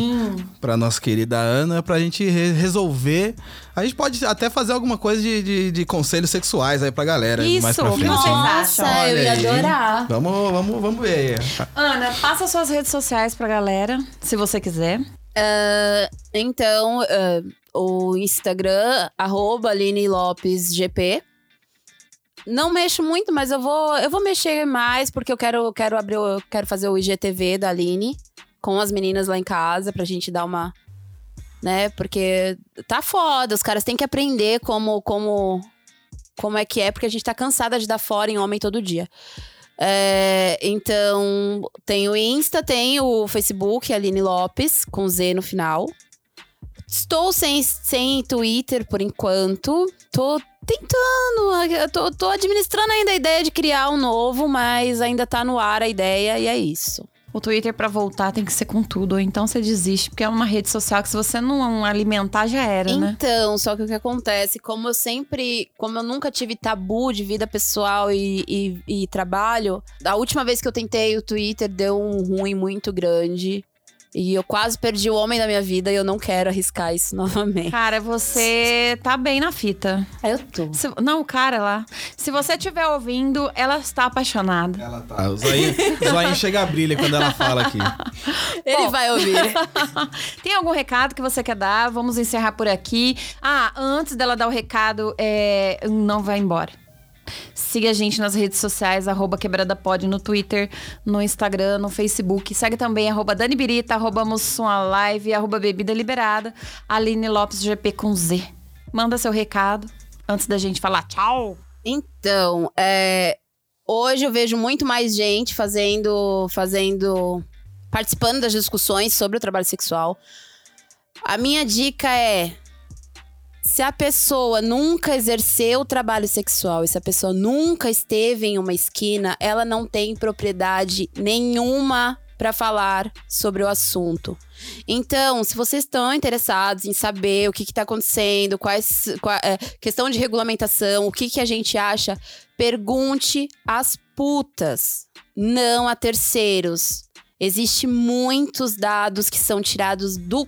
pra nossa querida Ana, pra gente re- resolver. A gente pode até fazer alguma coisa de, de, de conselhos sexuais aí pra galera. Isso, mais pra frente. Nossa, acham? eu ia aí. adorar. Vamos, vamos, vamos ver. Ana, passa suas redes sociais pra galera, se você quiser. Ah, então, ah, o Instagram, arroba. Não mexo muito, mas eu vou, eu vou mexer mais, porque eu quero, quero abrir, eu quero fazer o IGTV da Aline com as meninas lá em casa, pra gente dar uma. Né? Porque tá foda, os caras têm que aprender como, como, como é que é, porque a gente tá cansada de dar fora em homem todo dia. É, então, tem o Insta, tem o Facebook, Aline Lopes, com Z no final. Estou sem, sem Twitter por enquanto. Tô tentando, tô, tô administrando ainda a ideia de criar um novo, mas ainda tá no ar a ideia e é isso. O Twitter pra voltar tem que ser com tudo, ou então você desiste, porque é uma rede social que se você não alimentar já era, né? Então, só que o que acontece, como eu sempre, como eu nunca tive tabu de vida pessoal e, e, e trabalho, a última vez que eu tentei o Twitter deu um ruim muito grande. E eu quase perdi o homem da minha vida e eu não quero arriscar isso novamente. Cara, você tá bem na fita. Aí eu tô. Se- não, o cara lá. Se você estiver ouvindo, ela está apaixonada. Ela tá. O zoinho, o zoinho chega a brilha quando ela fala aqui. Ele Bom. vai ouvir. Tem algum recado que você quer dar? Vamos encerrar por aqui. Ah, antes dela dar o recado, é, não vai embora. Siga a gente nas redes sociais, arroba quebradapod no Twitter, no Instagram, no Facebook. Segue também arroba Dani Birita, arroba Mussuma Live, arroba Bebida Liberada, Aline Lopes GP com Z. Manda seu recado antes da gente falar tchau. Então, é, hoje eu vejo muito mais gente fazendo, fazendo, participando das discussões sobre o trabalho sexual. A minha dica é: se a pessoa nunca exerceu trabalho sexual e se a pessoa nunca esteve em uma esquina, ela não tem propriedade nenhuma para falar sobre o assunto. Então, se vocês estão interessados em saber o que está acontecendo, quais, qua- é, questão de regulamentação, o que, que a gente acha, pergunte às putas, não a terceiros. Existe muitos dados que são tirados do c...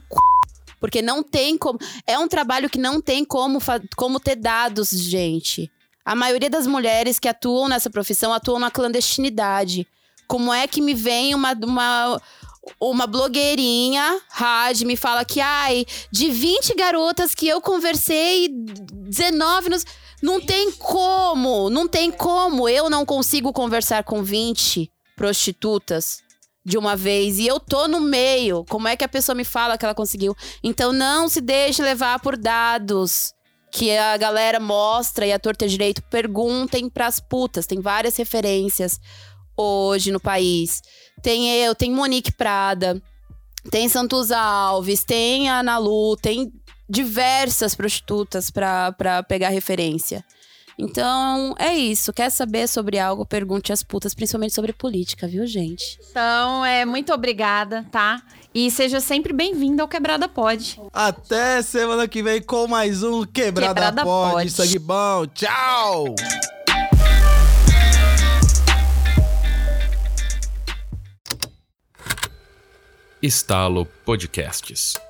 porque não tem como, é um trabalho que não tem como como ter dados, gente. A maioria das mulheres que atuam nessa profissão atuam na clandestinidade. Como é que me vem uma, uma uma blogueirinha, Rad, me fala que, ai, de 20 garotas que eu conversei, 19 nos... Não tem como, não tem como. Eu não consigo conversar com 20 prostitutas de uma vez e eu tô no meio. Como é que a pessoa me fala que ela conseguiu? Então não se deixe levar por dados que a galera mostra e a torta direito perguntem pras putas. Tem várias referências hoje no país. Tem eu, tem Monique Prada, tem Santos Alves, tem Ana Lu, tem diversas prostitutas para pegar referência. Então, é isso. Quer saber sobre algo? Pergunte às putas, principalmente sobre política, viu, gente? Então, é muito obrigada, tá? E seja sempre bem-vindo ao Quebrada Pod. Até semana que vem com mais um Quebrada, Quebrada Pod. Pod. Sangue bom. Tchau! Estalo Podcasts.